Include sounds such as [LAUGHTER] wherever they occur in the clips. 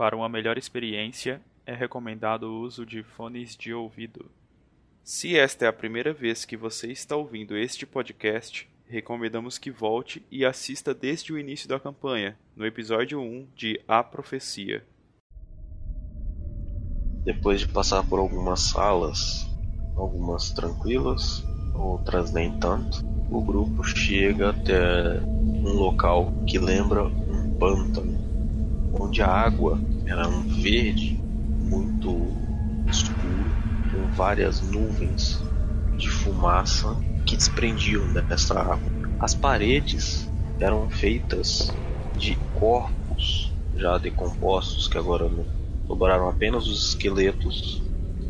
Para uma melhor experiência, é recomendado o uso de fones de ouvido. Se esta é a primeira vez que você está ouvindo este podcast, recomendamos que volte e assista desde o início da campanha, no episódio 1 de A Profecia. Depois de passar por algumas salas, algumas tranquilas, outras nem tanto, o grupo chega até um local que lembra um pântano, a água era um verde muito escuro, com várias nuvens de fumaça que desprendiam dessa água. As paredes eram feitas de corpos já decompostos que agora sobraram apenas os esqueletos,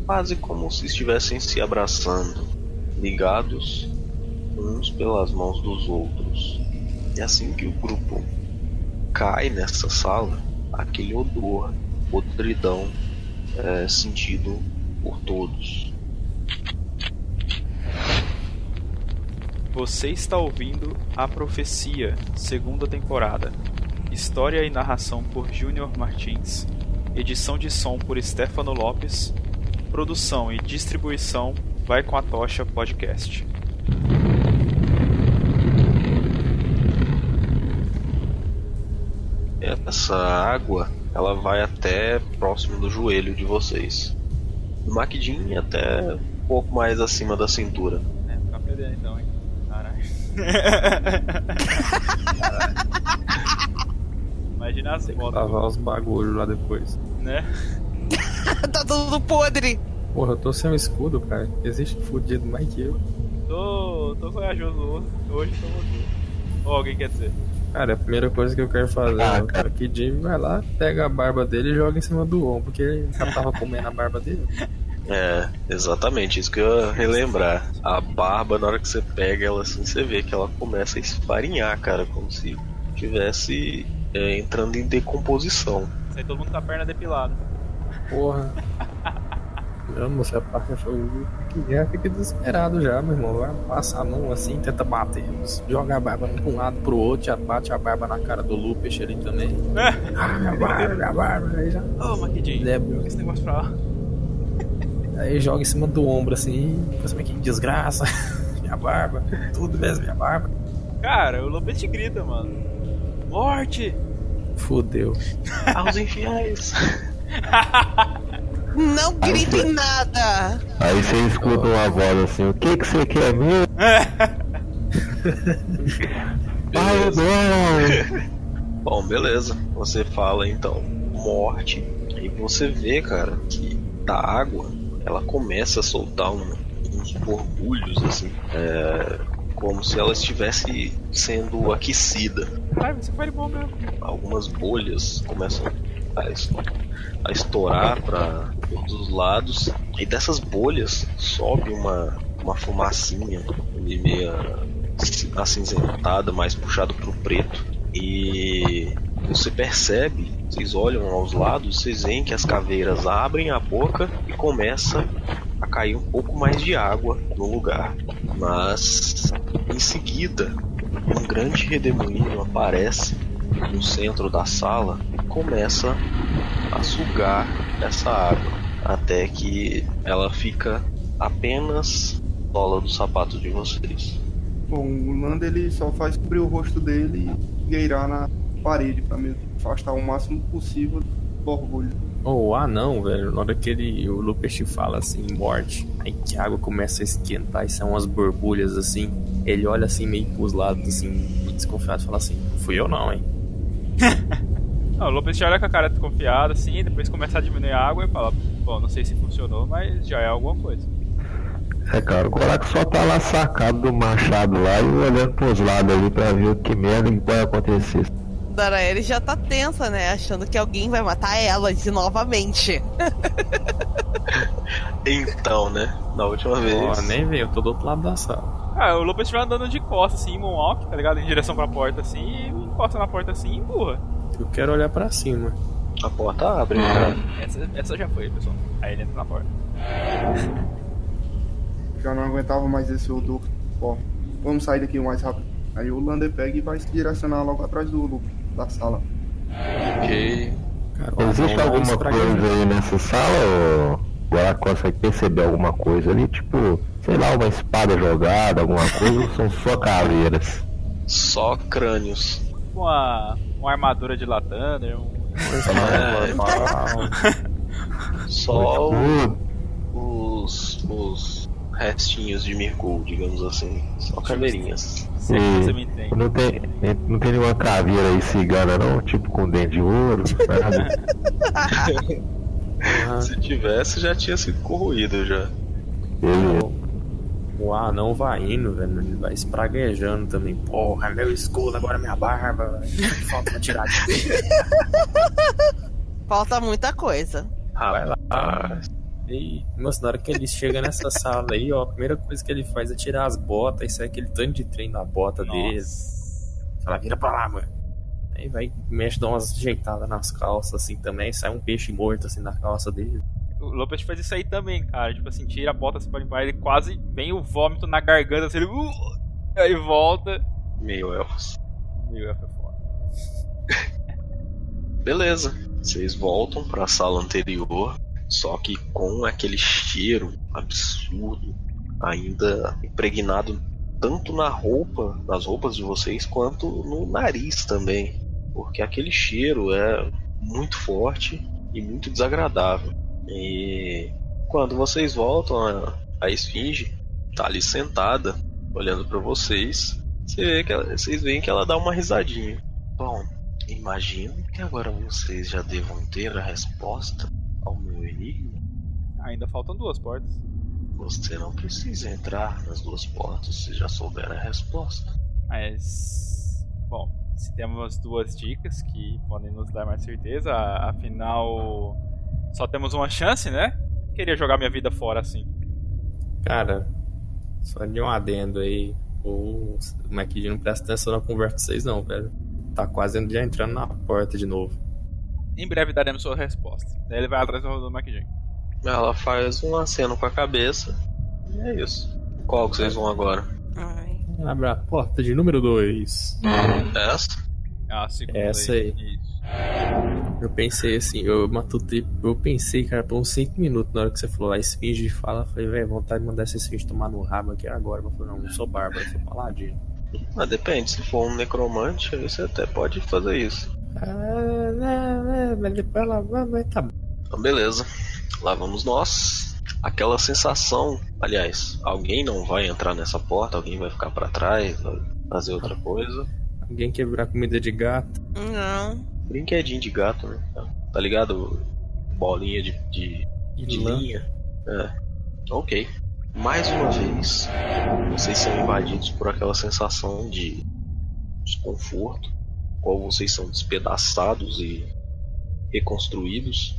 quase como se estivessem se abraçando, ligados uns pelas mãos dos outros. E assim que o grupo cai nessa sala, aquele odor, podridão, é sentido por todos. Você está ouvindo A Profecia, segunda temporada. História e narração por Júnior Martins. Edição de som por Stefano Lopes. Produção e distribuição Vai com a Tocha Podcast. Essa água, ela vai até próximo do joelho de vocês. O Maquidin até um pouco mais acima da cintura. É, ficar perdendo então, hein? Caralho. Imagina as fotos, Lavar os bagulhos lá depois. né? [LAUGHS] tá tudo podre. Porra, eu tô sem um escudo, cara. Existe fudido mais que eu. Tô, tô corajoso hoje, tô você. Ou alguém quer dizer? Cara, a primeira coisa que eu quero fazer Ah, é cara, que Jimmy vai lá, pega a barba dele e joga em cima do ombro, porque ele já tava [LAUGHS] comendo a barba dele. É, exatamente, isso que eu ia relembrar. A barba, na hora que você pega ela assim, você vê que ela começa a esfarinhar, cara, como se tivesse é, entrando em decomposição. Isso aí todo mundo com a perna depilada. Porra. Não, moça, a parte foi o que já fica desesperado já, meu irmão. Vai passa a mão assim, tenta bater. Joga a barba pra um lado pro outro, já bate a barba na cara do Lupus ali também. Ah, minha barba, minha barba. Aí já. Ô, Maquidinho, É, joga esse negócio pra lá. Aí joga em cima do ombro assim, pensa, que desgraça. [LAUGHS] minha barba, tudo mesmo, minha barba. Cara, o Lopes te grita, mano. Morte! Fudeu. Aos infiéis! [LAUGHS] Não gritem nada. Aí você escuta uma voz assim, o que que você quer mesmo? [LAUGHS] Pai Eduardo! Bom, beleza. Você fala então morte. E você vê, cara, que da água ela começa a soltar um- uns borbulhos assim. é, como se ela estivesse sendo aquecida. Ai, você foi bom mesmo. Algumas bolhas começam a, a estourar para todos os lados. E dessas bolhas sobe uma, uma fumacinha meia ci- acinzentada, mais puxado pro preto. E você percebe, vocês olham aos lados, vocês veem que as caveiras abrem a boca e começa a cair um pouco mais de água no lugar. Mas em seguida, um grande redemoinho aparece no centro da sala e começa a sugar essa água até que ela fica apenas sola do sapato de vocês. Bom, o Lando ele só faz cobrir o rosto dele e gueirar na parede pra mesmo afastar o máximo possível do orgulho. Ou ah não, velho. Na hora que ele, o te fala assim, morte, aí que a água começa a esquentar e são umas borbulhas assim. Ele olha assim meio pros lados, assim, desconfiado e fala assim, não fui eu não, hein? [LAUGHS] Não, o Lopes já olha com a cara desconfiada, assim, depois começa a diminuir a água e fala, bom, não sei se funcionou, mas já é alguma coisa. É, cara, o Gorak só tá lá sacado do machado lá e olhando pros lados ali pra ver o que merda que vai acontecer. Daraeli já tá tensa, né? Achando que alguém vai matar ela de novamente. [LAUGHS] Então, né? Na última vez. Ó, nem vem, eu tô do outro lado da sala. Ah, o Lopes vai andando de costas, assim, em moonwalk, tá ligado? Em direção pra porta, assim, e encosta na porta, assim, e empurra. Eu quero olhar pra cima. A porta abre, cara. Essa, essa já foi, pessoal. Aí ele entra na porta. Já não aguentava mais esse odor. Ó, vamos sair daqui o mais rápido. Aí o Lander pega e vai se direcionar logo atrás do Luke, da sala. Ok. Cara, Existe alguma coisa aí nessa sala, ou agora consegue perceber alguma coisa ali? Tipo, sei lá, uma espada jogada, alguma coisa, ou são só caveiras? Só crânios. Uma, uma armadura de Latander, um... [LAUGHS] Só Tipo, os, os restinhos de Mirkul, digamos assim. Só. Se é e você me entende. não tem, não tem nenhuma caveira aí cigana não? Tipo com dente de ouro? Ah, [LAUGHS] Se tivesse, já tinha sido corroído já. Beleza. O anão vai indo, velho. Ele vai espraguejando também. Porra, meu escudo, agora minha barba. Falta tirar de dele. [LAUGHS] Falta muita coisa. Vai lá. Ah, E, moço, na hora que ele chega nessa sala aí, ó, a primeira coisa que ele faz é tirar as botas e sai aquele tanto de trem na bota dele. Nossa. Fala, vira pra lá, mano. Aí vai, mexe, dá umas ajeitadas nas calças assim também. Sai um peixe morto assim na calça dele. O Lopes faz isso aí também, cara. Tipo assim, tira a bota assim pra limpar, ele quase vem o vômito na garganta, assim, ele. Uh, aí volta. meio elfos. Meu, é foda. [LAUGHS] Beleza. Vocês voltam pra sala anterior, só que com aquele cheiro absurdo ainda impregnado tanto na roupa, nas roupas de vocês, quanto no nariz também. Porque aquele cheiro é muito forte e muito desagradável. E quando vocês voltam, a, esfinge tá ali sentada, olhando pra vocês. Você vê que ela- vocês veem que ela dá uma risadinha. Bom, imagino que agora vocês já devam ter a resposta ao meu enigma. Ainda faltam duas portas. Você não precisa entrar nas duas portas se já souber a resposta. Mas. Bom, se temos duas dicas que podem nos dar mais certeza, afinal. Só temos uma chance, né? Queria jogar minha vida fora assim. Cara, só de um adendo aí. O McKinney não presta atenção na conversa de vocês, não, velho. Tá quase já entrando na porta de novo. Em breve daremos sua resposta. Daí ele vai atrás do do McJay. Ela faz um aceno com a cabeça. E é isso. Qual que vocês vão agora? Ai. Abre a porta de número 2. Essa? Ah, a segunda Essa aí. Isso. Eu pensei assim, eu matutei, eu pensei, cara, por uns 5 minutos na hora que você falou, a esfinge fala, eu falei, velho, vontade de mandar essa esfinge tomar no rabo aqui agora. Mas eu falei, não, não sou bárbaro, eu sou paladino. Ah, depende. Se for um necromante, aí você até pode fazer isso. Ah, não, não, mas depois ela vai, mas tá bom. Então, beleza. Lá vamos nós. Aquela sensação, aliás, alguém não vai entrar nessa porta, alguém vai ficar pra trás, vai fazer outra coisa. Alguém quebrar comida de gato. Não. Brinquedinho de gato, né? Tá ligado? Bolinha de, de, de linha. É. Ok. Mais uma vez, vocês são invadidos por aquela sensação de desconforto, qual vocês são despedaçados e reconstruídos.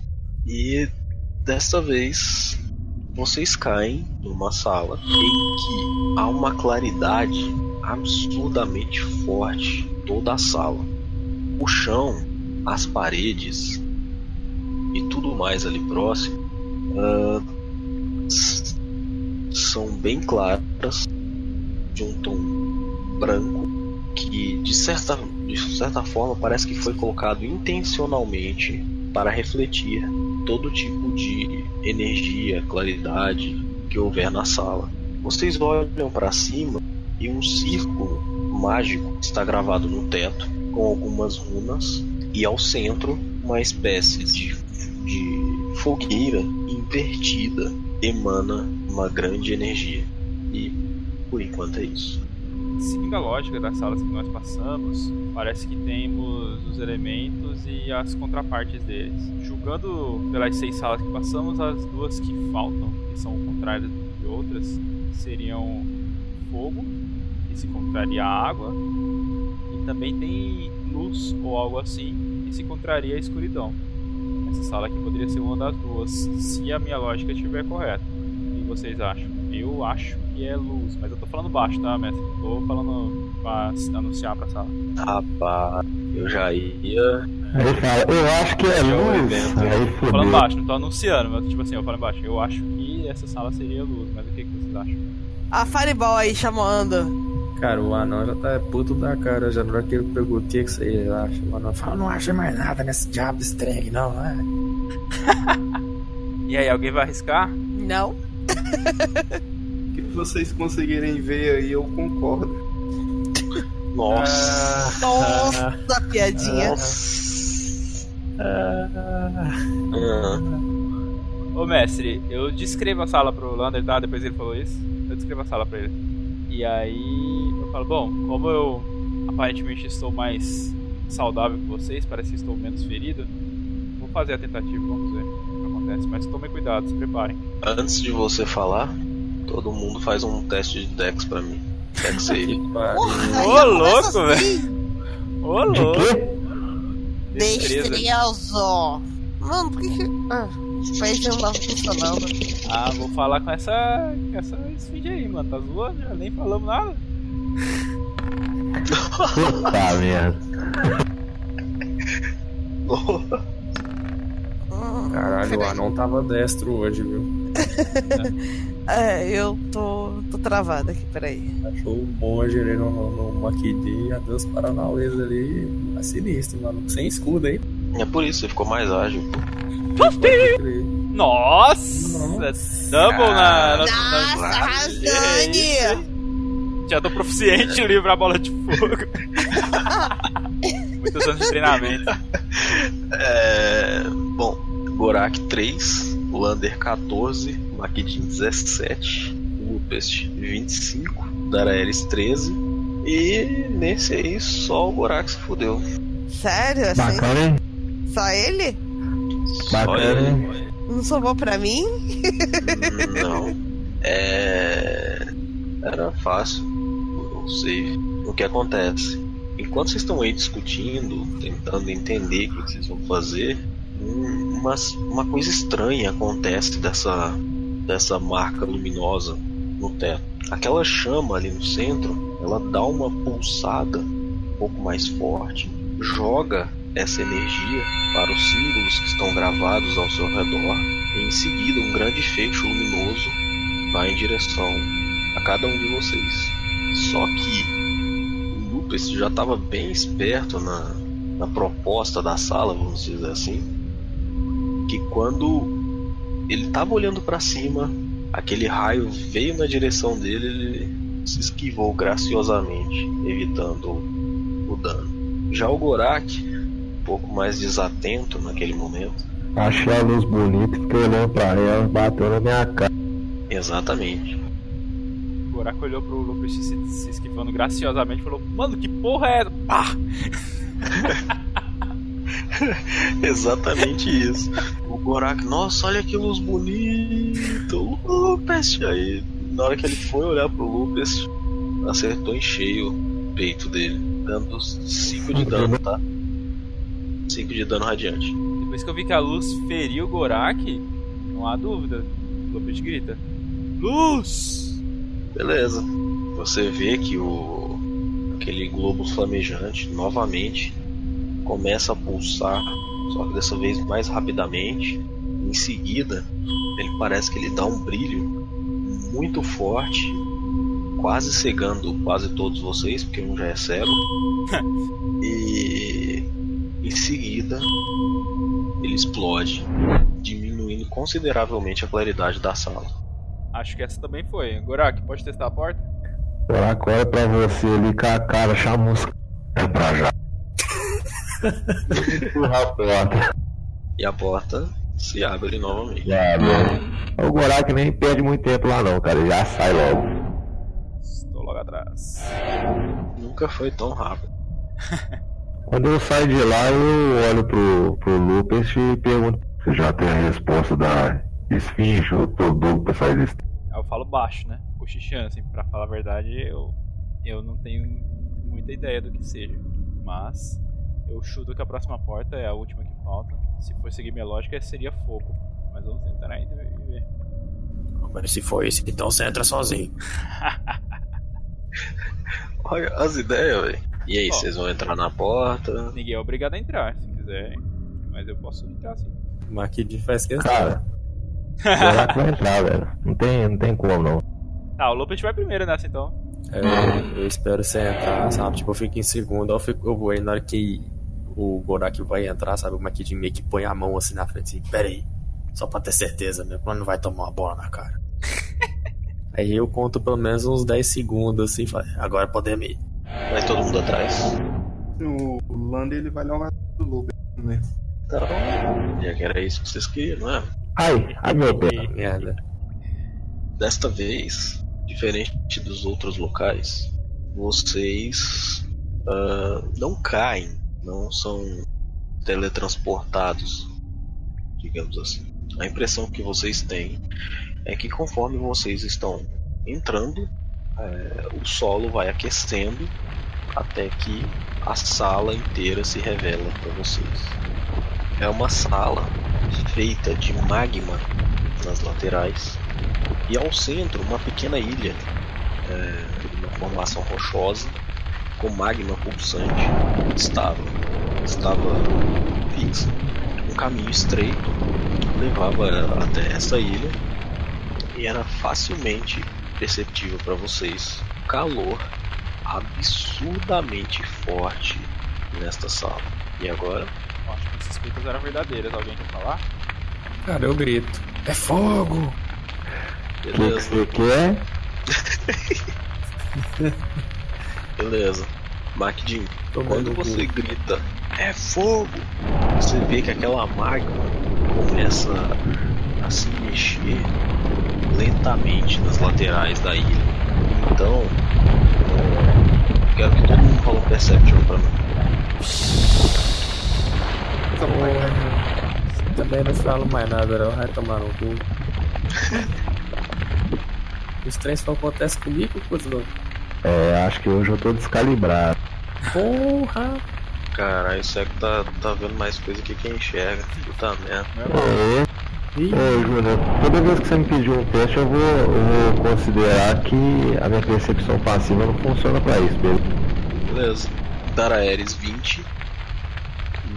E dessa vez vocês caem numa sala em que há uma claridade absurdamente forte em toda a sala. O chão, as paredes e tudo mais ali próximo s- são bem claras, de um tom branco, que de certa, de certa forma parece que foi colocado intencionalmente para refletir todo tipo de energia, claridade que houver na sala. Vocês olham para cima e um círculo mágico está gravado no teto com algumas runas e ao centro uma espécie de, de fogueira invertida emana uma grande energia. E por enquanto é isso. Seguindo a lógica das salas que nós passamos, parece que temos os elementos e as contrapartes deles. Julgando pelas seis salas que passamos, as duas que faltam, que são o contrário de outras, seriam fogo, que se contraria a água, e também tem luz ou algo assim, que se contraria a escuridão. Essa sala aqui poderia ser uma das duas, se a minha lógica estiver correta. O que vocês acham? Eu acho que é luz, mas eu tô falando baixo, tá, mestre? Não tô falando pra anunciar pra sala. Rapaz, eu já ia. Eu acho que é luz. Tô falando baixo, não tô anunciando, mas tipo assim, eu falo baixo. Eu acho que essa sala seria luz, mas o que, que vocês acham? A Fireball aí chamando. Cara, o anão já tá puto da cara, já na hora que ele perguntou o que que você acha. O anão fala, não acha mais nada nesse diabo desse trem aqui, não, é? [LAUGHS] E aí, alguém vai arriscar? Não? O que vocês conseguirem ver aí, eu concordo. Nossa. Nossa, piadinha. Ah, Ô mestre, eu descrevo a sala pro Lander, tá? Depois ele falou isso. Eu descrevo a sala pra ele. E aí eu falo, bom, como eu aparentemente estou mais saudável que vocês, parece que estou menos ferido, vou fazer a tentativa, vamos ver o que acontece. Mas tomem cuidado, se preparem. antes de você falar, todo mundo faz um teste de Dex pra mim. Dex. [LAUGHS] Porra, Ô, louco, assim. Ô De louco! Destreza. Destreza. Mano, por que que... Ah, não tava funcionando. Ah, vou falar com essa. com essa esfinge aí, mano. Tá zoando? Já nem falamos nada. Puta [LAUGHS] merda. Caralho, o anão tava destro hoje, viu? [LAUGHS] É, eu tô, tô travada aqui, peraí. Achou o monge ali no, no, no Maquidi e adeus Paranauês ali. É sinistro, mano. Sem escudo, hein? É por isso, você ficou mais ágil. Crer. Nossa! Double na. na, Nossa, na... Razane! Já tô proficiente em livrar a bola de fogo. [LAUGHS] Muitos anos de treinamento. É. Bom, Gorak 3, Lander 14, Makidin 17, Lupest 25, Daraeris 13. E nesse aí só o Gorak se fudeu. Sério? Assim? Bacana, hein? Só ele? Só Bacana? Não sobrou pra mim? Não. É. Era fácil o save. O que acontece? Enquanto vocês estão aí discutindo, tentando entender o que vocês vão fazer, um- uma, uma coisa estranha acontece dessa, dessa marca luminosa no teto. Aquela chama ali no centro, ela dá uma pulsada um pouco mais forte, joga essa energia para os símbolos que estão gravados ao seu redor e em seguida um grande fecho luminoso vai em direção a cada um de vocês. Só que o Lupus já estava bem esperto na, na proposta da sala, vamos dizer assim, que quando ele estava olhando para cima, aquele raio veio na direção dele, ele se esquivou graciosamente, evitando o dano. Já o Gorak, pouco mais desatento naquele momento, Achei a luz bonita, fiquei olhando pra ela, bateu na minha cara. exatamente, O buraco olhou pro Lupus se, se esquivando graciosamente e falou: Mano, que porra é essa? Pá! [LAUGHS] Exatamente isso. O Gorak, nossa, olha que luz bonita, o Lupus. Aí, na hora que ele foi olhar pro Lupus, acertou em cheio o peito dele, dando 5 de dano, tá? 5 de dano radiante. Depois que eu vi que a luz feriu o Gorak, não há dúvida. O Lupus grita: Luz! Beleza. Você vê que o aquele globo flamejante novamente começa a pulsar, só que dessa vez mais rapidamente. Em seguida, ele parece que ele dá um brilho muito forte, quase cegando quase todos vocês, porque um já é cego. [LAUGHS] e em seguida, ele explode, diminuindo consideravelmente a claridade da sala. Acho que essa também foi. Gorak, pode testar a porta? Buraco olha pra você ali com a cara chamusca. É pra já. Empurrar a porta. E a porta se abre novamente. Já, mano. O Gorak nem perde muito tempo lá não, cara. Ele já sai logo. Estou logo atrás. Nunca foi tão rápido. [LAUGHS] Quando eu saio de lá, eu olho pro, pro Lupus e pergunto: Você já tem a resposta da esfinge? Eu tô doido pra sair desse. Aí eu falo baixo, né? Cochichando, assim, pra falar a verdade, eu, eu não tenho muita ideia do que seja. Mas eu chuto que a próxima porta é a última que falta. Se for seguir minha lógica, seria fogo. Mas vamos tentar ainda e ver. Mas se for esse, então você entra sozinho. [LAUGHS] Olha as ideias, velho. E aí, Ó. vocês vão entrar na porta? Ninguém é obrigado a entrar, se quiser. Mas eu posso entrar sim. Maquidi faz questão. Cara, o Gorak vai entrar, velho. Não tem, não tem como não. Tá, o Lopet vai primeiro nessa então. É, eu espero você entrar, sabe? Tipo, eu fico em segundo, eu, fico, eu vou aí na hora que o Gorak vai entrar, sabe? O Makid meio que põe a mão assim na frente assim, pera aí, só pra ter certeza mesmo, quando não vai tomar uma bola na cara. [LAUGHS] aí eu conto pelo menos uns 10 segundos assim, falo, agora podemos ir. Vai todo mundo atrás. O Lander ele vai atrás do Lupe. Né? Então, já que era isso que vocês queriam, não é? Ai, ai meu pé. Merda. Desta vez, diferente dos outros locais, vocês ah, não caem, não são teletransportados, digamos assim. A impressão que vocês têm é que conforme vocês estão entrando, eh, o solo vai aquecendo até que a sala inteira se revela para vocês. É uma sala feita de magma nas laterais e ao centro uma pequena ilha, é, uma formação rochosa com magma pulsante estava estava fixa. Um caminho estreito levava até essa ilha e era facilmente perceptível para vocês o calor absurdamente forte nesta sala. E agora? Acho que as suspeitas eram verdadeiras. Alguém quer falar? Cara, eu grito. É fogo! O que que Beleza, quer? [LAUGHS] beleza. Macdin, Tomando quando cu. você grita é fogo, você vê que aquela magma começa se mexer lentamente nas laterais da ilha. Então, é, quero que todo mundo fale um Perception pra mim. Porra. Também não falo mais nada, não. Vai tomar no cu. [LAUGHS] Os trens só acontecem comigo, coisa louca. É, acho que hoje eu tô descalibrado. Porra! Caralho, isso é que tá, tá vendo mais coisa que quem enxerga. Puta merda. Ô, Ih, ô Júnior, toda vez que você me pedir um teste, eu vou, eu vou considerar que a minha percepção passiva não funciona pra isso, beleza? Beleza. Daraeris 20,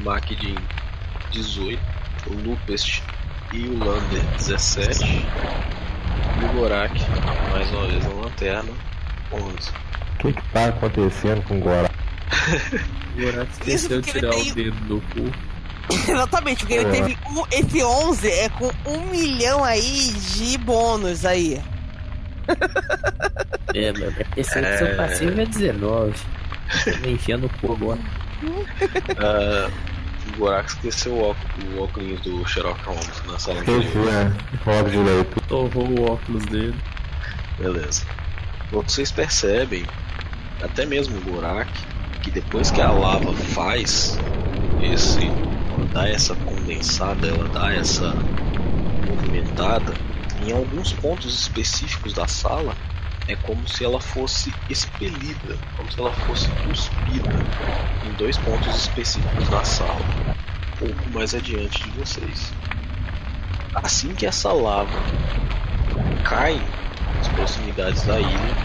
Macdin 18, o Lupest e o Lander 17 e o Gorak, mais uma vez na lanterna, 11. O que que tá acontecendo com o Gora? [LAUGHS] o Gorak esqueceu de tirar o dedo do cu. [LAUGHS] Exatamente, porque ele É. teve um, esse 11 é com um milhão aí de bônus aí. É, meu, minha percepção É. passiva é 19. Tô me enfiando o cu agora. Ah, o Gorak esqueceu o, óculos, o óculos do Sherlock Holmes na sala anterior. né? Rock direito. Torrou o óculos dele. Beleza. Vocês percebem, até mesmo o Gorak, que depois que a lava faz esse. Dá essa condensada, ela dá essa movimentada, em alguns pontos específicos da sala é como se ela fosse expelida, como se ela fosse cuspida em dois pontos específicos da sala, um pouco mais adiante de vocês. Assim que essa lava cai nas proximidades da ilha,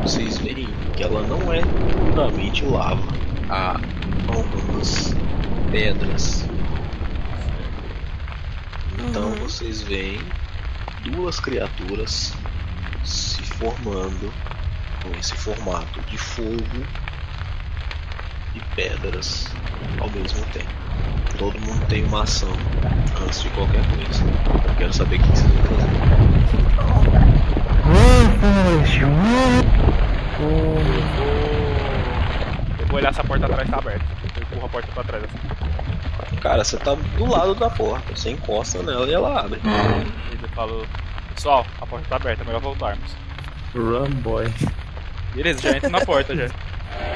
vocês veem que ela não é puramente lava. Há algumas pedras. Então Uhum. vocês veem duas criaturas se formando com esse formato de fogo e pedras ao mesmo tempo. Todo mundo tem uma ação antes de qualquer coisa. Eu quero saber o que vocês vão fazer. Eu vou olhar se a porta atrás tá aberta. Eu empurro a porta pra trás assim. Cara, você tá do lado da porta, você encosta nela e ela abre. E eu falo, pessoal, a porta tá aberta, é melhor voltarmos. Run, boy. Beleza, já entro na porta já.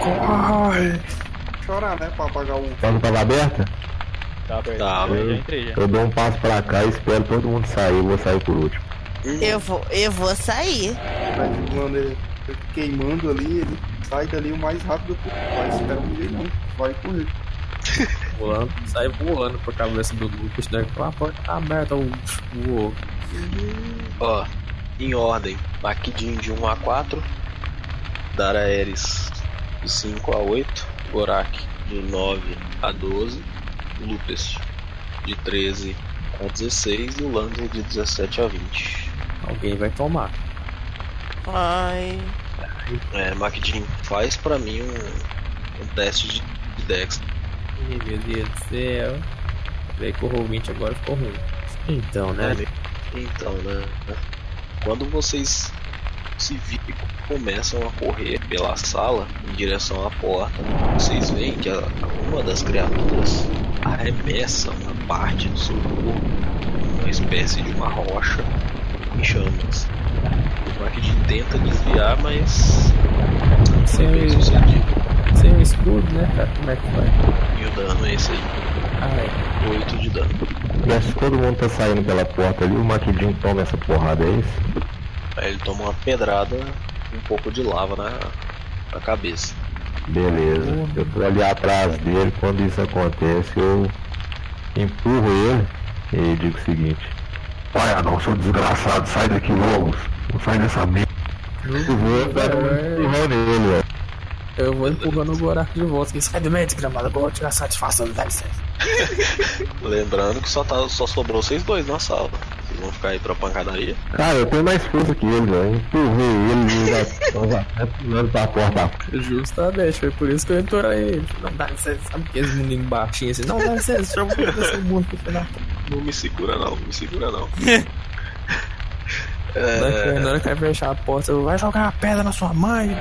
Corre! Chorar, né? Pra apagar o. Porta tava aberta? Tá aberta. Tá, já, já entrei já. Eu dou um passo pra cá e espero todo mundo sair, eu vou sair por último. Eu vou, eu vou sair. Vai voando ele queimando ali, ele sai dali o mais rápido possível. Vai esperar um dia não. Vai correr. Sai voando pra cabeça do Lucas, né? A porta tá aberta, o voou. Ó, em ordem, Makidin de 1 a 4, Daraeris de 5 a 8, Gorak de 9 a 12, Lupest de 13 a 16 e o Lander de 17 a 20. Alguém vai tomar. Ai. É, MacDin, faz pra mim um, um teste de, de Dex. Ih, meu Deus do céu. Peraí que o roll agora ficou ruim. Então, né? Então, né? Quando vocês se viram começam a correr pela sala em direção à porta, vocês veem que a- uma das criaturas arremessa uma parte do seu corpo, uma espécie de uma rocha em chamas. O Marquinhos tenta desviar, mas não foi Sem, bem sucedido. sem o escudo, né, cara? Como é que vai? E o dano é esse aí, Ah, é. 8 de dano. Mas se todo mundo tá saindo pela porta ali, o Maquidinho toma essa porrada, é isso? Aí ele toma uma pedrada e um pouco de lava na, na cabeça. Beleza. Eu tô ali atrás dele, quando isso acontece, eu empurro ele e digo o seguinte. Olha não, seu desgraçado, sai daqui logo. Não sai dessa merda. Eu vou dar um empurrão nele, velho. Eu vou empurrando o Gorak de volta. Que sai do meio, desgramado. Agora eu vou tirar satisfação, dá licença. [LAUGHS] Lembrando que só, tá, só sobrou vocês dois na sala. Vocês vão ficar aí pra pancadaria? Cara, eu tenho mais força que ele, velho. Empurrei ele e pulando pra porta. Justamente, foi por isso que eu entorei ele. Não dá licença, sabe aqueles meninos baixinhos assim? Não dá licença, chama o desse mundo pro final. Não me segura não, não me segura não. [LAUGHS] Na é, Fernanda quer fechar a porta, vai jogar uma pedra na sua mãe. [LAUGHS]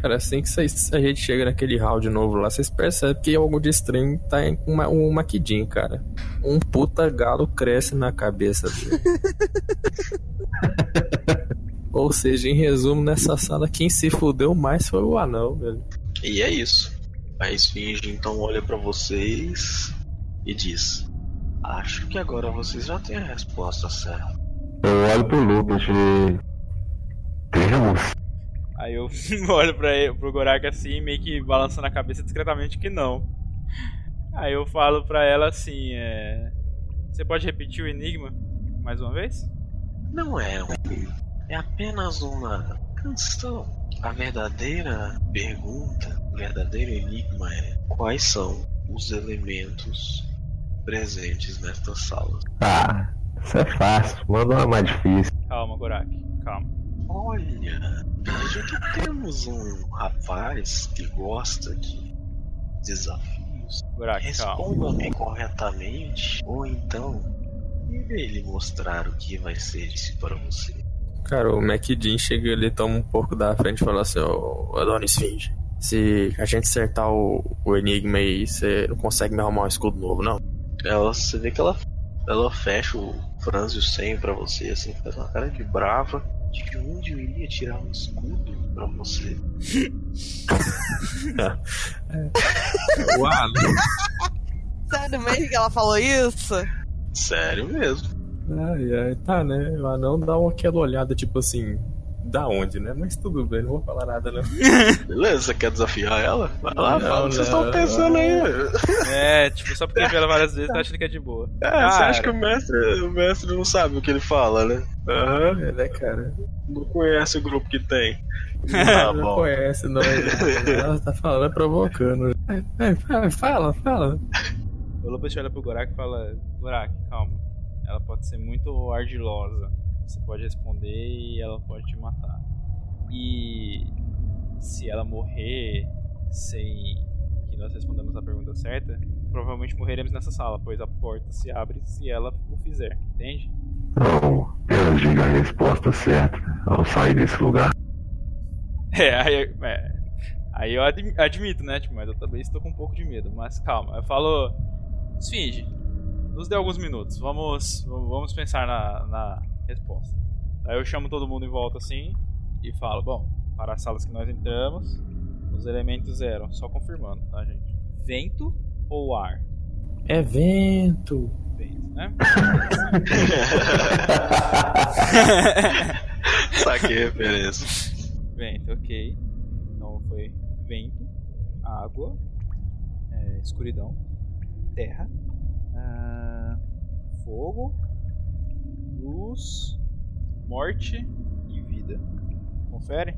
Cara, assim que a gente chega naquele hall de novo lá, vocês percebem que algo de estranho tá em uma, um maquidinho, cara. Um puta galo cresce na cabeça dele. [LAUGHS] Ou seja, em resumo, nessa sala, quem se fudeu mais foi o anão, velho. e é isso. A esfinge então olha pra vocês e diz: Acho que agora vocês já têm a resposta certa. Eu olho pro Lucas e. Temos? Aí eu [LAUGHS] olho pra ele, pro Gorak assim, meio que balançando a cabeça discretamente que não. Aí eu falo pra ela assim, é... Você pode repetir o enigma mais uma vez? Não é um é apenas uma canção. A verdadeira pergunta, o verdadeiro enigma é: quais são os elementos presentes nesta sala? Ah, isso é fácil. Manda uma mais difícil. Calma, Gorak, calma. Olha, vejo que temos um rapaz que gosta de desafios. Gorak, calma. Responda-me corretamente, ou então lhe mostrar o que vai ser isso para você. Cara, o MacDean chega ali, toma um pouco da frente e fala assim: Ô, ô Dona Esfinge, se a gente acertar o, o enigma aí, você não consegue me arrumar um escudo novo, não? Ela, você vê que ela, ela fecha o franze o senho pra você, assim, faz uma cara de brava. De onde eu iria tirar um escudo pra você? [LAUGHS] Uau! Sério mesmo que ela falou isso? Sério mesmo. ai, ai, tá, né? O anão dá aquela olhada, tipo assim, da onde, né? Mas tudo bem, não vou falar nada, não. [LAUGHS] Beleza, você quer desafiar ela? Vai lá, Não, fala o que vocês estão pensando aí. É, tipo, só porque viu ela várias vezes, tá achando que é de boa. É, você Cara. acha que o mestre, o mestre não sabe o que ele fala, né? Aham, É, né, cara? não conhece o grupo que tem. [LAUGHS] Tá não bom. conhece, não. [LAUGHS] Ela tá falando, é provocando. É, é, fala, fala. O Lupus olha pro Gorak e fala: Gorak, calma. Ela pode ser muito ardilosa. Você pode responder e ela pode te matar. E se ela morrer sem que nós respondamos a pergunta certa, provavelmente morreremos nessa sala, pois a porta se abre se ela o fizer, entende? Então, eu digo a resposta certa ao sair desse lugar. [LAUGHS] É, aí, é, aí eu admi- admito, né? Tipo, mas eu também estou com um pouco de medo. Mas calma, eu falo. Esfinge, nos dê alguns minutos. Vamos, vamos pensar na, na resposta. Aí eu chamo todo mundo em volta assim e falo: Bom, para as salas que nós entramos, os elementos eram, só confirmando, tá, gente? Vento ou ar? É vento. Vento, né? [LAUGHS] Saquei a referência. Vento, ok. Então foi vento, água, é, escuridão, terra, ah, fogo, luz, morte e vida. Confere?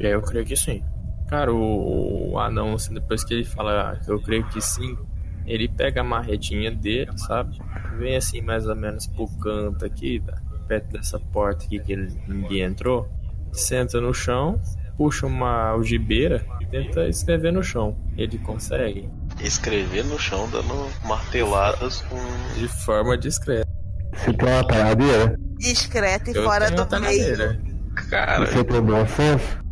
É, eu creio que sim. Cara, o, o anão, assim, depois que ele fala, eu creio que sim, ele pega a marretinha dele, sabe? Vem assim, mais ou menos pro canto aqui, tá? perto dessa porta aqui que ele, ninguém entrou, senta no chão, puxa uma algibeira e tenta escrever no chão. Ele consegue, Escrever no chão dando marteladas com. de forma discreta. Você tem uma taradeira? Discreta e Eu fora do meio. Cara, Você tem bom senso?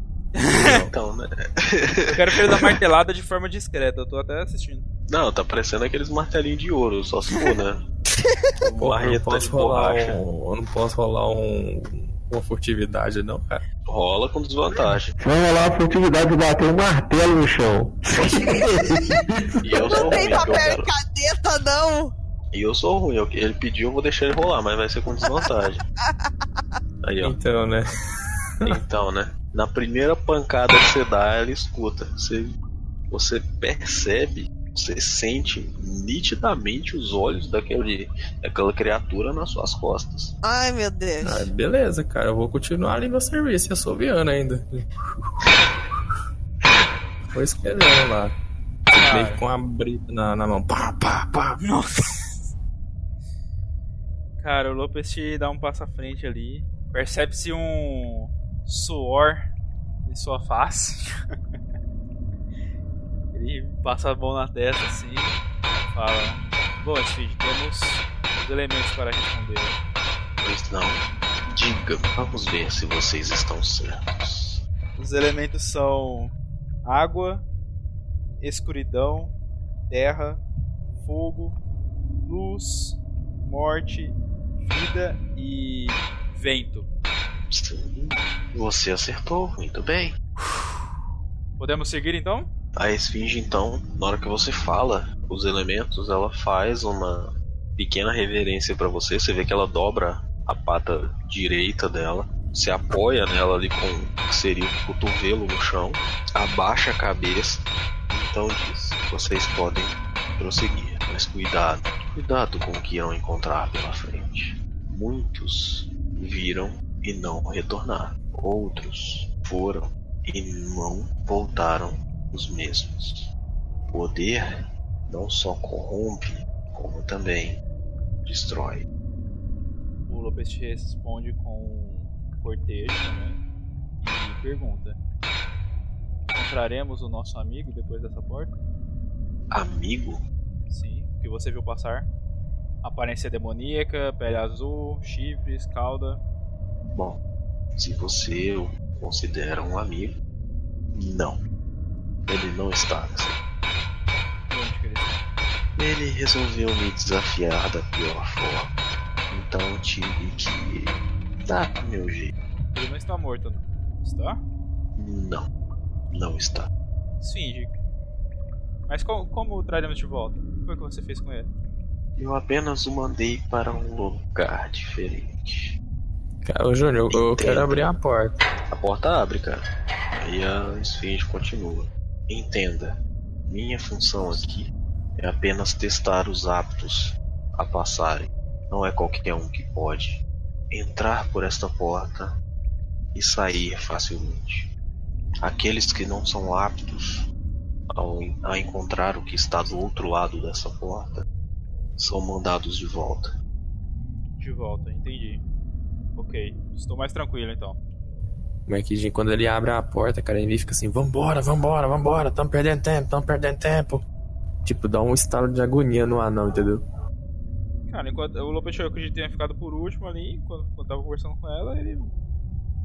então, né? Eu quero ver ele dar martelada de forma discreta, eu tô até assistindo. Não, tá parecendo aqueles martelinhos de ouro, só se for, né? [LAUGHS] Eu não posso rolar um, eu não posso rolar um, uma furtividade não, cara. Rola com desvantagem. Você vai rolar a furtividade de bater um martelo no chão. E eu Não tem eu papel e caneta, não. E eu sou ruim. eu- Ele pediu, eu vou deixar ele rolar, mas vai ser com desvantagem. [LAUGHS] Aí, ó. Então, né? Então, né? Na primeira pancada que você dá, ele escuta. Você, você percebe, você sente nitidamente os olhos daquele, daquela criatura nas suas costas. Ai, meu Deus. Ah, beleza, cara. Eu vou continuar ali meu serviço, assoviando ainda. Vou escrevendo lá. Meio que com a brita na, na mão. Pá, pá, pá. Nossa. Cara, o Lopes te dá um passo à frente ali. Percebe-se um suor em sua face. [LAUGHS] Ele passa a mão na testa assim. e Fala: Bom, Speed, temos os elementos para responder. Pois não. Diga, vamos ver se vocês estão certos. Os elementos são água, escuridão, terra, fogo, luz, morte, vida e vento. Sim, você acertou, muito bem. Podemos seguir então? A esfinge, então, na hora que você fala os elementos, ela faz uma pequena reverência pra você. Você vê que ela dobra a pata direita dela, se apoia nela ali com o que seria o cotovelo no chão, abaixa a cabeça. Então diz: vocês podem prosseguir, mas cuidado, cuidado com o que irão encontrar pela frente. Muitos viram e não retornaram. Outros foram e não voltaram os mesmos. O poder não só corrompe, como também destrói. O Lopes te responde com um cortejo, né? E pergunta: Encontraremos o nosso amigo depois dessa porta? Amigo? Sim, que você viu passar? Aparência demoníaca, pele azul, chifres, cauda. Bom, se você o considera um amigo, não. Ele não está ele está? Ele resolveu me desafiar da pior forma. Então eu tive que dar o meu jeito. Ele não está morto, não. Está? Não, não está. Esfinge. Mas como, como o traremos de volta? O que foi que você fez com ele? Eu apenas o mandei para um lugar diferente. Cara, ô Júnior, eu, eu quero abrir a porta. A porta abre, cara. Aí a esfinge continua. Entenda, minha função aqui é apenas testar os aptos a passarem. Não é qualquer um que pode entrar por esta porta e sair facilmente. Aqueles que não são aptos ao, a encontrar o que está do outro lado dessa porta são mandados de volta. De volta, entendi. Ok, estou mais tranquilo então. O Marquinhos, quando ele abre a porta, cara, ele fica assim: vambora, vambora, vambora, tamo perdendo tempo, tamo perdendo tempo. Tipo, dá um estalo de agonia no anão, entendeu? Cara, enquanto o Lopes achou que a gente tinha ficado por último ali, quando, quando tava conversando com ela, ele,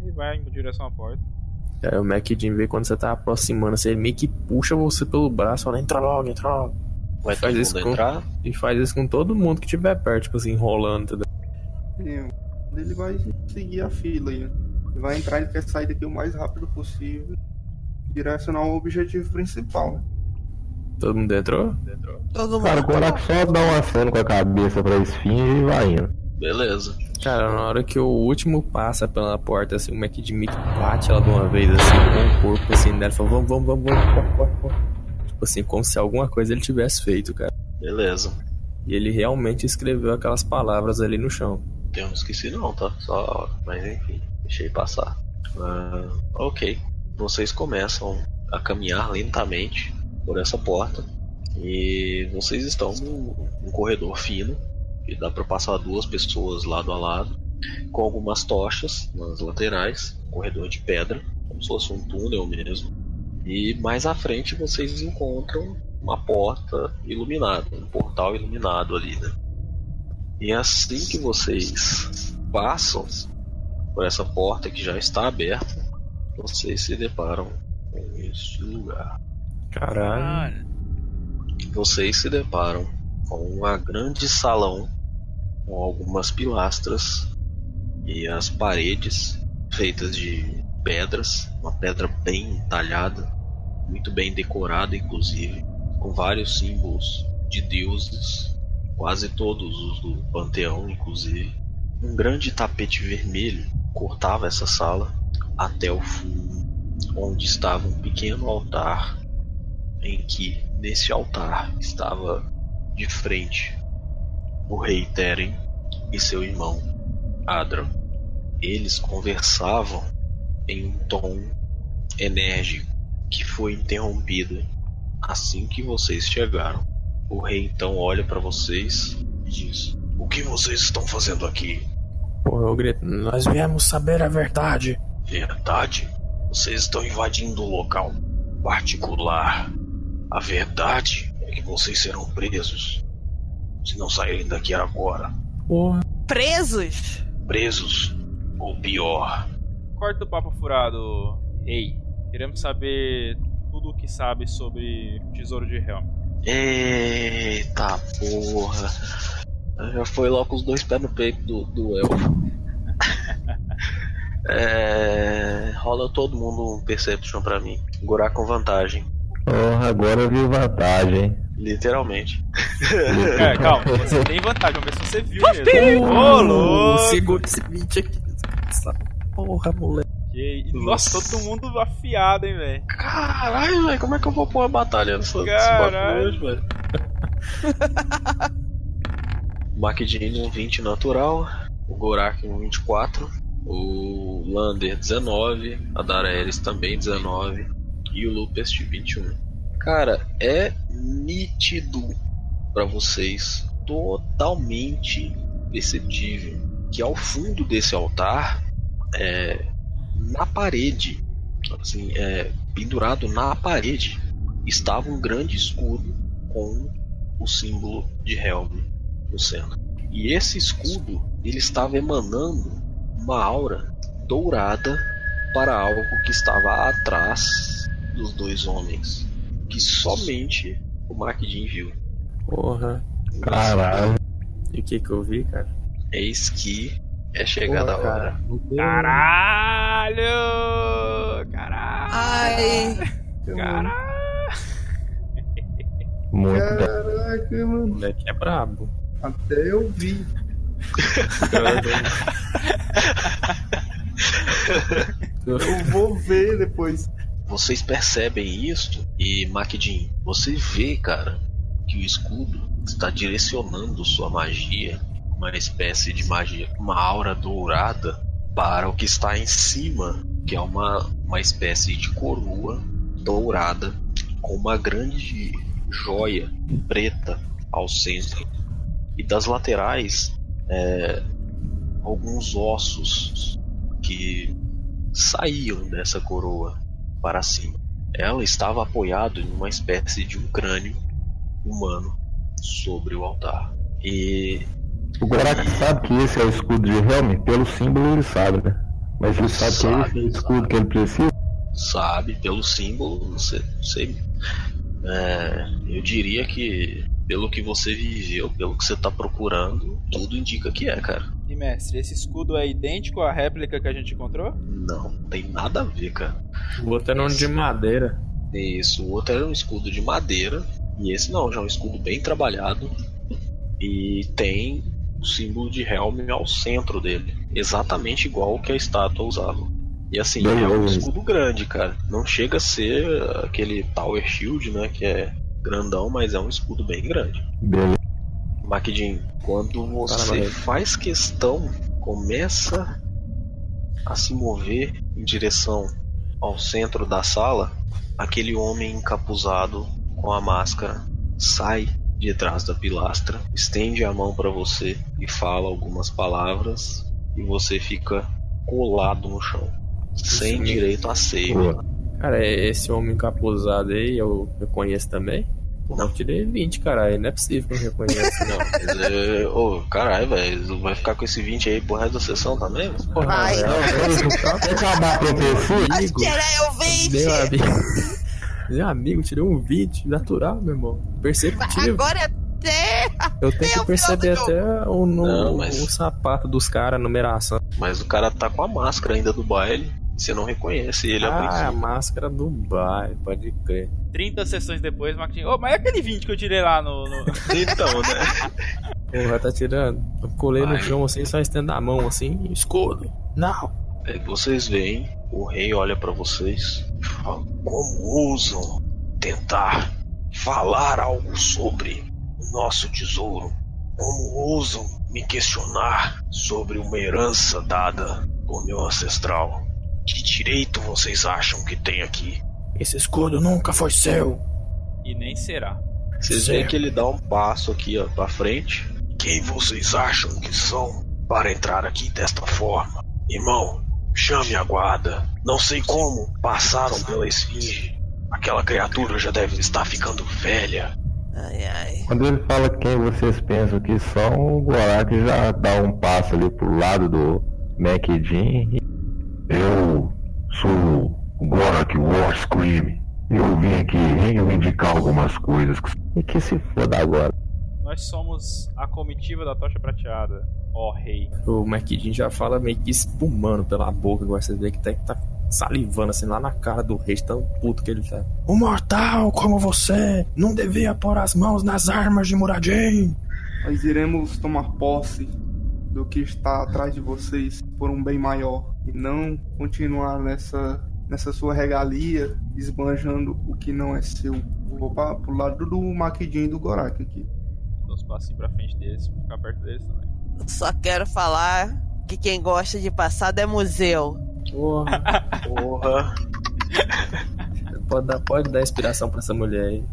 ele vai em direção à porta. Aí o Mac Jim vê quando você tá aproximando, assim, ele meio que puxa você pelo braço, fala, entra logo, entra logo. Vai Faz todo isso mundo com- entrar? E faz isso com todo mundo que tiver perto, tipo assim, enrolando, entendeu? Sim, Ele vai seguir a fila aí. Ele vai entrar e quer sair daqui o mais rápido possível. Direcionar o objetivo principal. né? Todo mundo entrou? Todo Cara, o mundo. Korak só dá um aceno com a cabeça pra esfinge e vai indo. Beleza. Cara, na hora que o último passa pela porta, assim, o Mac meio que bate ela de uma vez, assim, com o corpo, assim, nela, e fala, vamos, vamos, vamos, vamos, corre, corre, corre. Tipo assim, como se alguma coisa ele tivesse feito, cara. Beleza. E ele realmente escreveu aquelas palavras ali no chão. Eu não esqueci não, tá? Só. Mas enfim, deixei passar. Ah, ok. Vocês começam a caminhar lentamente por essa porta. E vocês estão num, num corredor fino. E dá pra passar duas pessoas lado a lado. com algumas tochas nas laterais, um corredor de pedra, como se fosse um túnel mesmo. E mais à frente vocês encontram uma porta iluminada, um portal iluminado ali, né? E assim que vocês passam por essa porta que já está aberta, vocês se deparam com este lugar. Caralho. Vocês se deparam com um grande salão com algumas pilastras e as paredes feitas de pedras, uma pedra bem talhada, muito bem decorada inclusive, com vários símbolos de deuses, quase todos os do panteão inclusive. Um grande tapete vermelho cortava essa sala até o fundo, onde estava um pequeno altar em que nesse altar estava de frente o rei Teren e seu irmão Adram. Eles conversavam em um tom enérgico que foi interrompido assim que vocês chegaram. O rei então olha para vocês e diz: O que vocês estão fazendo aqui? Pô, eu grito, nós viemos saber a verdade. Verdade? Vocês estão invadindo o local particular. A verdade é que vocês serão presos se não saírem daqui agora. Porra. Presos? Presos, ou pior. Corta o papo furado. Ei, queremos saber tudo o que sabe sobre o Tesouro de Helm. Eita porra. Já foi logo os dois pés no peito do, do elfo. [LAUGHS] é, rola todo mundo um perception pra mim. Gorar com vantagem. Porra, agora eu vi vantagem. Literalmente. [LAUGHS] É, calma, [LAUGHS] você tem vantagem, vamos ver se você viu mesmo. Ô, louco! Segura esse 20 aqui. Porra, moleque. Que- Nossa, todo mundo afiado, hein, velho. Caralho, velho, como é que eu vou pôr uma batalha nessa bagulho hoje, velho? [LAUGHS] o Makidini um 20 natural, o Gorak um 24, o Lander 19, a Daraeris também 19 e o Lupest 21. Cara, é nítido pra vocês, totalmente perceptível, que ao fundo desse altar, é, na parede, assim, é, pendurado na parede, estava um grande escudo com o símbolo de Helm no centro. E esse escudo, ele estava emanando uma aura dourada para algo que estava atrás dos dois homens, que somente o Makidin viu. Porra. Caralho. E o que que eu vi, cara? Eis que é chegada a hora. Caralho! Caralho! Ai. Caralho! Muito. Caraca, mano. O moleque é brabo. Até eu vi. [LAUGHS] Eu vou ver depois. Vocês percebem isto e Makidin, você vê, cara, que o escudo está direcionando sua magia, uma espécie de magia, uma aura dourada para o que está em cima, que é uma, uma espécie de coroa dourada com uma grande joia preta ao centro e das laterais é, alguns ossos que saíam dessa coroa para cima. Ela estava apoiada em uma espécie de um crânio humano sobre o altar. E O Gorak sabe que esse é o escudo de Helm, pelo símbolo ele sabe, né? Mas ele sabe, que Sabe, esse é o escudo sabe. que ele precisa. sabe, pelo símbolo, você, você é, eu diria que pelo que você viveu, pelo que você está procurando, tudo indica que é, cara. E mestre, esse escudo é idêntico à réplica que a gente encontrou? Não, tem nada a ver, cara. O outro era um de madeira. Isso, o outro era um escudo de madeira, e esse não, já é um escudo bem trabalhado. E tem o símbolo de Helm ao centro dele, exatamente igual o que a estátua usava. E assim, é um escudo grande, cara. Não chega a ser aquele Tower Shield, né, que é grandão, mas é um escudo bem grande. Beleza. Makidin, quando você Caramba. faz questão, começa a se mover em direção ao centro da sala, aquele homem encapuzado com a máscara sai de trás da pilastra, estende a mão para você e fala algumas palavras e você fica colado no chão, sem Sim. direito a save. Pô, Cara, é esse homem encapuzado aí, eu, eu conheço também? Pô, eu tirei 20, caralho. Não é possível que eu reconheça, não. [LAUGHS] Mas é, ô, caralho, velho, vai ficar com esse 20 aí pro resto da sessão também? Porra, Ai. é, Quer acabar a profecia? amigo. Tirar eu 20! Meu amigo. Meu amigo, tirei um 20, natural, meu irmão. Perceptível. Agora é até. Eu tenho que perceber até o, no, Não, mas- o sapato dos caras, a numeração. Mas o cara tá com a máscara ainda do baile, você não reconhece ele a Ah, a princípio. máscara do bairro, pode crer. 30 sessões depois, o Marquinhos. Ô, mas é aquele 20 que eu tirei lá no. no- [LAUGHS] Então, né? Porra, tá tirando. Eu colei no Vai. chão assim, só estendo a mão assim, escudo. Não. Aí vocês veem, o rei olha pra vocês e fala: Como ousam tentar falar algo sobre o nosso tesouro? Como ousam me questionar sobre uma herança dada por meu ancestral? Que direito vocês acham que tem aqui? Esse escudo nunca foi seu. E nem será. Vocês veem que ele dá um passo aqui ó, pra frente. Quem vocês acham que são para entrar aqui desta forma? Irmão, chame a guarda. Não sei como passaram pela esfinge. Aquela criatura já deve estar ficando velha. Ai, ai. Quando ele fala quem vocês pensam que são, o Gorak já dá um passo ali pro lado do MacDin. Eu sou o Gorak Warscream. Eu vim aqui reivindicar algumas coisas. E que se foda agora. Nós somos a comitiva da tocha prateada, ó rei. O McKean já fala meio que espumando pela boca, agora você vê que tá, tá salivando assim lá na cara do rei, tão puto que ele tá. Um mortal como você não devia pôr as mãos nas armas de Muradin. Nós iremos tomar posse do que está atrás de vocês por um bem maior e não continuar nessa nessa sua regalia esbanjando o que não é seu. Vou para pro lado do Maquidinho e do Gorak aqui. Dou uns passinhos pra frente deles, pra ficar perto deles também. Só quero falar que quem gosta de passado é museu. Porra, Porra. pode dar, pode dar inspiração pra essa mulher aí.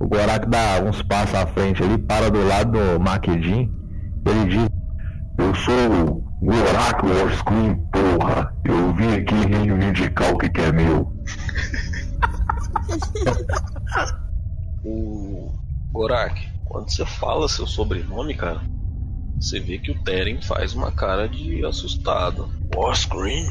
O Gorak dá uns passos à frente ali, para do lado do Maquedin. Ele diz: Eu sou o Gorak Warscream, porra. Eu vim aqui reivindicar o que, que é meu. O Gorak, quando você fala seu sobrenome, cara, você vê que o Teren faz uma cara de assustado. Warscream?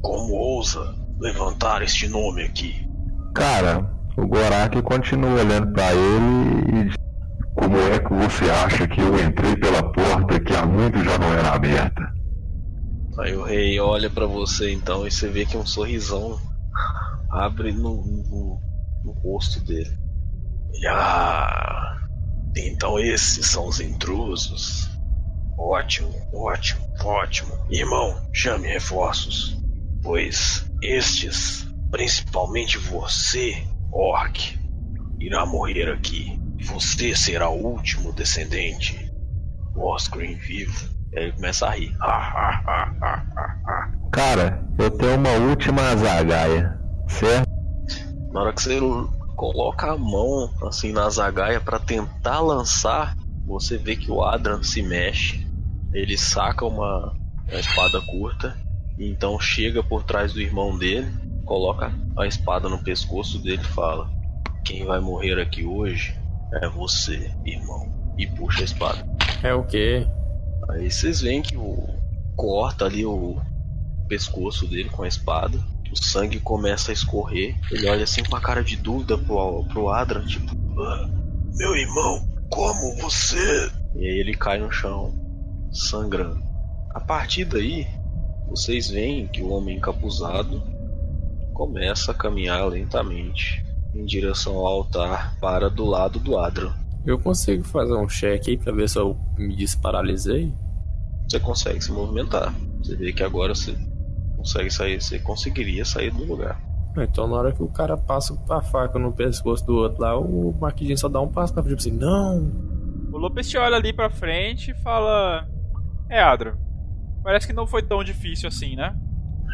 Como ousa levantar este nome aqui? Cara, o Gorak continua olhando pra ele e diz: Como é que você acha que eu entrei pela porta que há muito já não era aberta? Aí o rei olha pra você então e você vê que um sorrisão abre no, no, no rosto dele. Ele, ah, então esses são os intrusos. Ótimo, ótimo, ótimo. Irmão, chame reforços. Pois estes, principalmente você, Orc, irá morrer aqui. Você será o último descendente. Warscreen vivo. Aí ele começa a rir. Cara, eu tenho uma última zagaia, certo? Na hora que você coloca a mão assim na zagaia pra tentar lançar, você vê que o Adran se mexe. Ele saca uma, uma espada curta e então chega por trás do irmão dele, coloca a espada no pescoço dele e fala: Quem vai morrer aqui hoje é você, irmão. E puxa a espada. É o quê? Aí vocês veem que o corta ali o pescoço dele com a espada. O sangue começa a escorrer. Ele olha assim com a cara de dúvida pro, pro Adran, tipo, "Ah, meu irmão, como você? E aí ele cai no chão, sangrando. A partir daí, vocês veem que o homem encapuzado começa a caminhar lentamente em direção ao altar para do lado do Adran. Eu consigo fazer um check aí pra ver se eu me desparalisei? você consegue se movimentar. Você vê que agora você consegue sair, você conseguiria sair do lugar. Então na hora que o cara passa a faca no pescoço do outro lá, o Maquidinho só dá um passo pra frente assim, não! O Lopes te olha ali pra frente e fala: É, Adro, parece que não foi tão difícil assim, né?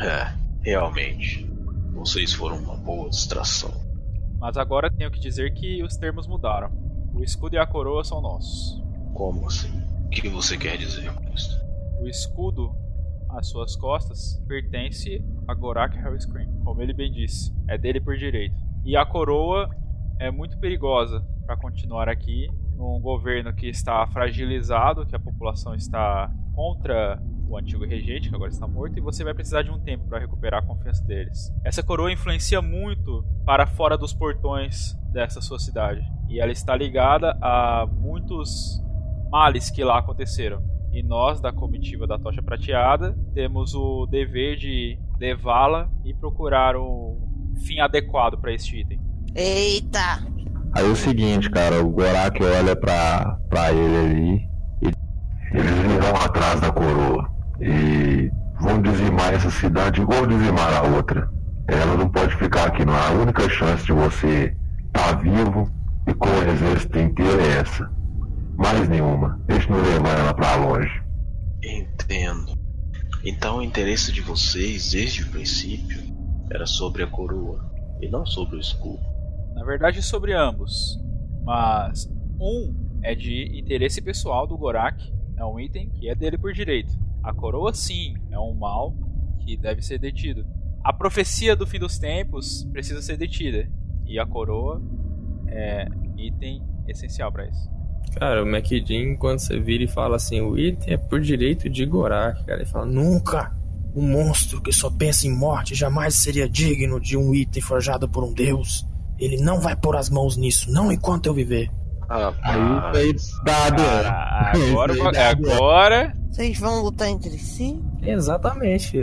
É, realmente. Vocês foram uma boa distração. Mas agora tenho que dizer que os termos mudaram. O escudo e a coroa são nossos. Como assim? O que você quer dizer com isso? O escudo às suas costas pertence a Gorak Hellscream, como ele bem disse. É dele por direito. E a coroa é muito perigosa para continuar aqui num governo que está fragilizado, que a população está contra o antigo regente, que agora está morto, e você vai precisar de um tempo para recuperar a confiança deles. Essa coroa influencia muito para fora dos portões dessa sua cidade, e ela está ligada a muitos males que lá aconteceram. E nós, da comitiva da Tocha Prateada, temos o dever de levá-la e procurar um fim adequado para este item. Eita! Aí é o seguinte, cara, o Gorak olha pra, pra ele ali e eles vão atrás da coroa e vão dizimar essa cidade igual dizimar a outra. Ela não pode ficar aqui, não. A única chance de você estar tá vivo e com o exército inteiro é essa. Mais nenhuma. Deixa não levar ela pra longe. Entendo. Então o interesse de vocês, desde o princípio, era sobre a coroa e não sobre o escudo. Na verdade, sobre ambos. Mas um é de interesse pessoal do Gorak, é um item que é dele por direito. A coroa, sim, é um mal que deve ser detido. A profecia do fim dos tempos precisa ser detida. E a coroa é item essencial para isso. Cara, o MacDin, quando você vira e fala assim, o item é por direito de Gorak, cara, ele fala, nunca! Um monstro que só pensa em morte jamais seria digno de um item forjado por um deus. Ele não vai pôr as mãos nisso, não enquanto eu viver. Ah, Aí foi dado. Ah, [LAUGHS] agora, agora. Vocês vão lutar entre si? Exatamente.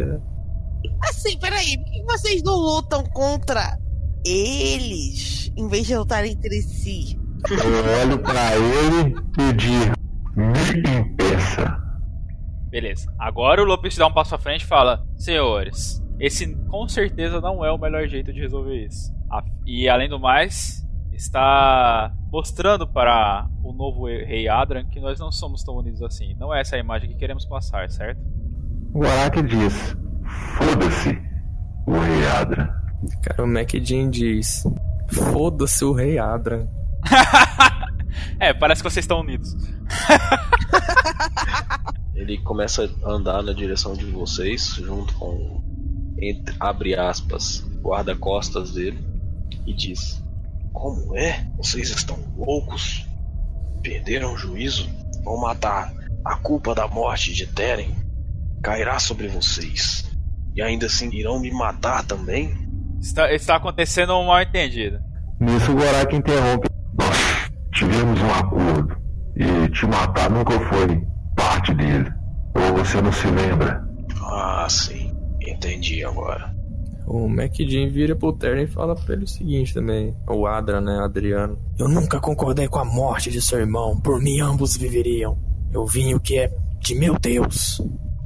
Assim, peraí, por que vocês não lutam contra eles em vez de lutar entre si? Eu olho pra ele e digo: me impeça. Beleza. Agora o Lopes dá um passo à frente e fala: Senhores, esse com certeza não é o melhor jeito de resolver isso. E além do mais, está mostrando para o novo rei Adran que nós não somos tão unidos assim. Não é essa a imagem que queremos passar, certo? O Arak diz: Foda-se, o rei Adran. Cara, o MacDin diz: Foda-se o rei Adran. [LAUGHS] é, parece que vocês estão unidos. [LAUGHS] Ele começa a andar na direção de vocês, junto com, entre, abre aspas, guarda-costas dele, e diz: Como é? Vocês estão loucos? Perderam o juízo? Vão matar. A culpa da morte de Teren cairá sobre vocês. E ainda assim irão me matar também? Está, está acontecendo um mal entendido. Nisso o Gorak interrompe. Nós tivemos um acordo. E te matar nunca foi parte dele. Ou você não se lembra? Ah, sim. Entendi agora. O MacDin vira pro Terry e fala pra ele o seguinte também. O Adra, né, Adriano. Eu nunca concordei com a morte de seu irmão. Por mim ambos viveriam. Eu vim o que é de meu Deus.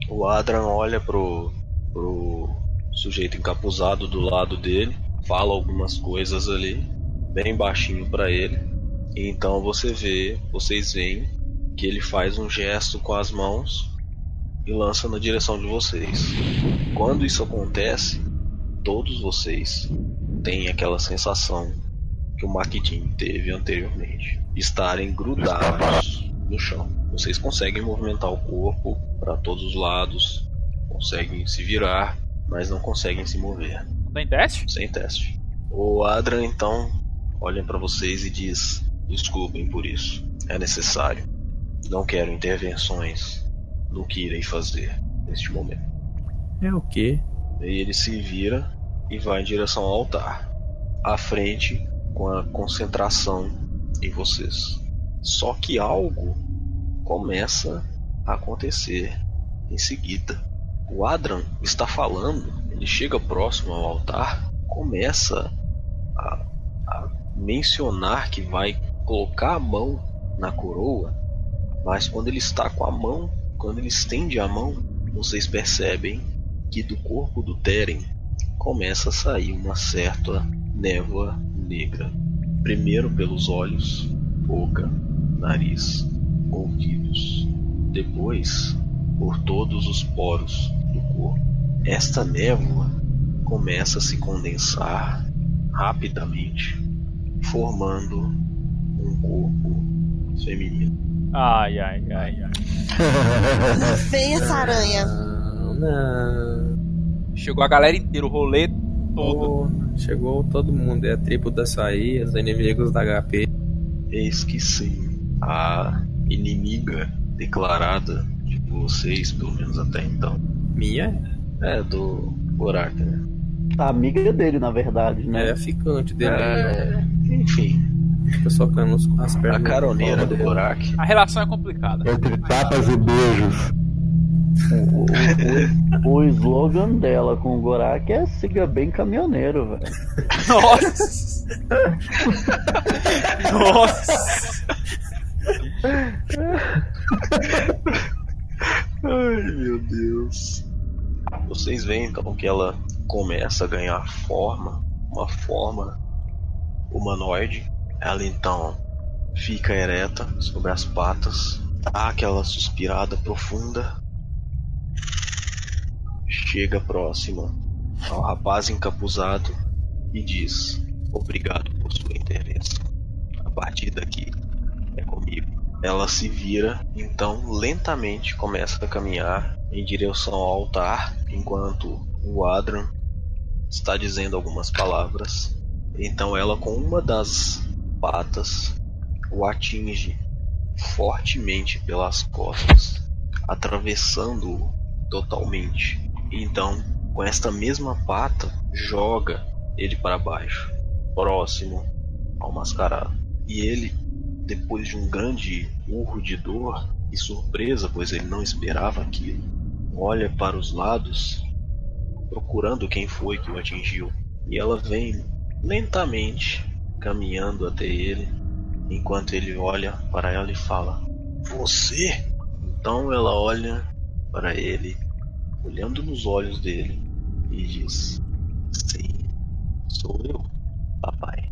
O Adran olha pro, pro sujeito encapuzado do lado dele, fala algumas coisas ali, bem baixinho para ele. E então você vê, vocês veem que ele faz um gesto com as mãos e lança na direção de vocês. Quando isso acontece, todos vocês têm aquela sensação que o Makidin teve anteriormente, estarem grudados no chão. Vocês conseguem movimentar o corpo para todos os lados, conseguem se virar, mas não conseguem se mover. Tem teste? Sem teste. O Adran então olha para vocês e diz: Desculpem por isso. É necessário. Não quero intervenções no que irei fazer neste momento. É o quê? E ele se vira e vai em direção ao altar, à frente com a concentração em vocês. Só que algo começa a acontecer em seguida. O Adran está falando, ele chega próximo ao altar, começa a, a mencionar que vai colocar a mão na coroa, mas quando ele está com a mão, quando ele estende a mão, vocês percebem que do corpo do Teren começa a sair uma certa névoa negra. Primeiro pelos olhos, boca, nariz, ouvidos. Depois por todos os poros do corpo. Esta névoa começa a se condensar rapidamente, formando um corpo feminino. Ai, ai, ai, ai. [LAUGHS] Vem essa aranha. Não, não. Chegou a galera inteira, o rolê todo. Pô, chegou todo mundo. É a tribo da açaí, os inimigos da HP. Eis que sim. A inimiga declarada de vocês, pelo menos até então. Minha É, do Gorak, né? A amiga dele, na verdade, é né? a ficante dele. É, enfim, Fica socando as a pernas. caroneira do Gorak. A relação é complicada. Entre tapas e beijos. O, o- o slogan dela com o Gorak é siga bem caminhoneiro, velho. Nossa! Nossa! Ai, meu Deus. Vocês veem então que ela começa a ganhar forma, uma forma humanoide. Ela então fica ereta sobre as patas, dá aquela suspirada profunda, chega próxima ao rapaz encapuzado e diz: Obrigado por sua intervenção. A partir daqui é comigo. Ela se vira, então lentamente começa a caminhar em direção ao altar, enquanto o Adran está dizendo algumas palavras. Então ela com uma das patas o atinge fortemente pelas costas, atravessando-o totalmente. Então, com esta mesma pata, joga ele para baixo, próximo ao mascarado. E ele depois de um grande urro de dor e surpresa, pois ele não esperava aquilo, olha para os lados, procurando quem foi que o atingiu. E ela vem lentamente caminhando até ele, enquanto ele olha para ela e fala: Você? Então ela olha para ele, olhando nos olhos dele, e diz: Sim, sou eu, papai.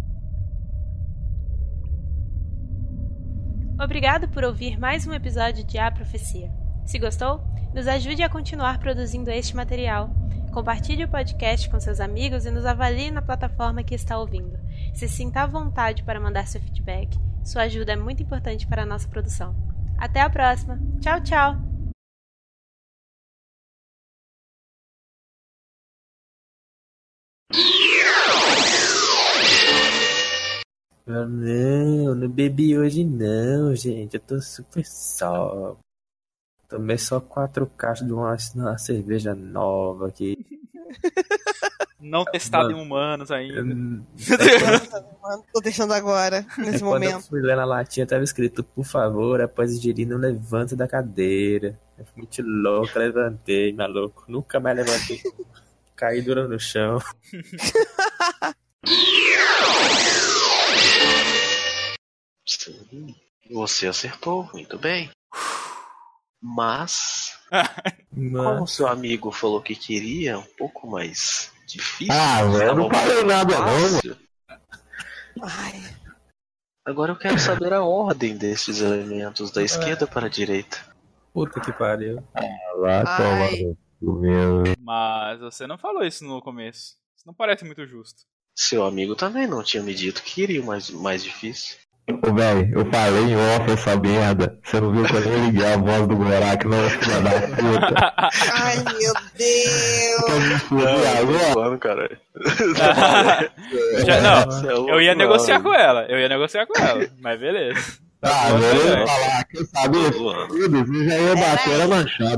Obrigado por ouvir mais um episódio de A Profecia. Se gostou, nos ajude a continuar produzindo este material. Compartilhe o podcast com seus amigos e nos avalie na plataforma que está ouvindo. Se sinta à vontade para mandar seu feedback. Sua ajuda é muito importante para a nossa produção. Até a próxima. Tchau, tchau! Não, não bebi hoje não, gente. Eu tô super só. Tomei só quatro caixas de uma, uma cerveja nova aqui. [LAUGHS] Não testado Mano. em humanos ainda. [LAUGHS] Mano, tô deixando agora, [LAUGHS] nesse Quando eu momento. fui ler na latinha, tava escrito, por favor, após ingerir, não levante da cadeira. Eu fui muito louco, levantei, maluco. Nunca mais levantei. [LAUGHS] Caí duro no chão. Sim, você acertou, muito bem. Mas, como seu amigo falou que queria um pouco mais difícil, Ah, velho, eu não falei nada não, mano. fácil. Ai, Agora eu quero saber a ordem desses elementos da esquerda para a direita. puta que pariu. No cu mesmo. Mas você não falou isso no começo. Isso não parece muito justo. Seu amigo também não tinha me dito que queria o mais, mais difícil. Ô, velho, eu falei em off essa merda. Você não viu que eu nem liguei a voz do Gorak, não, filha da puta. ai, meu Deus. Quer me fuder agora? Caralho. [LAUGHS] Já- não, é eu ia negociar com ela. Eu ia negociar com ela. Mas beleza. Ah, eu ia falar, saber? Zoando. Foda-se, já ia bater a manchada.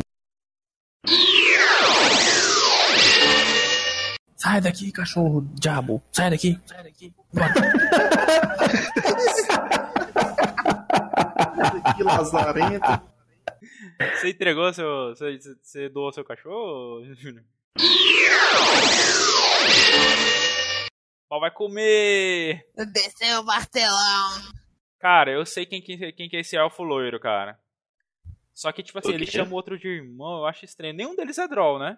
Sai daqui, cachorro diabo. Sai daqui. Sai daqui. [LAUGHS] Que lazarento. Você entregou seu. Você, você doou seu cachorro, Júnior? Vai comer! Desceu o martelão. Cara, eu sei quem, quem, quem que é esse elfo loiro, cara. Só que, tipo assim, ele chama o outro de irmão, eu acho estranho. Nenhum deles é Droll, né?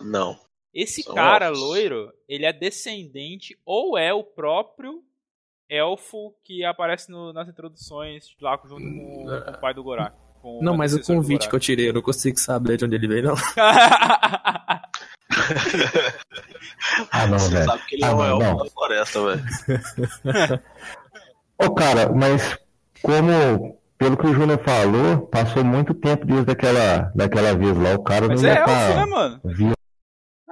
Não. Esse São cara elfos. loiro, ele é descendente ou é o próprio elfo que aparece no- nas introduções lá junto com, com o pai do Gorak. Não, mas o convite que eu tirei, eu não consigo saber de onde ele veio, não. [LAUGHS] Ah, não, Você velho. sabe que ele Ah, é não, elfo não. da floresta, velho. [LAUGHS] Ô, cara, mas Como, pelo que o Júnior falou, passou muito tempo desde aquela, daquela vez lá. O cara Mas não é elfo, tá né, mano?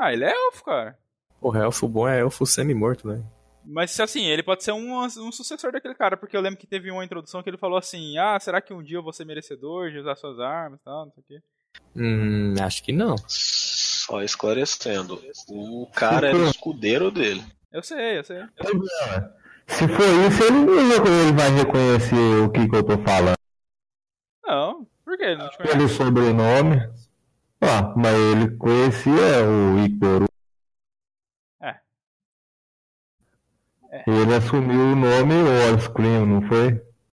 Ah, ele é elfo, cara. Porra, elfo bom é elfo semi-morto, velho. Mas assim, ele pode ser um, um sucessor daquele cara, porque eu lembro que teve uma introdução que ele falou assim: Ah, será que um dia eu vou ser merecedor de usar suas armas e tal, não sei o quê. Hum, acho que não. Só esclarecendo, o cara era o escudeiro dele. Eu sei, eu sei. Se for isso, ele, ele vai reconhecer o que, que eu tô falando. Não, por que ele não te conhece? Pelo sobrenome. Ah, mas ele conhecia o Ictoru. É. É. Ele assumiu o nome Warscream, não foi?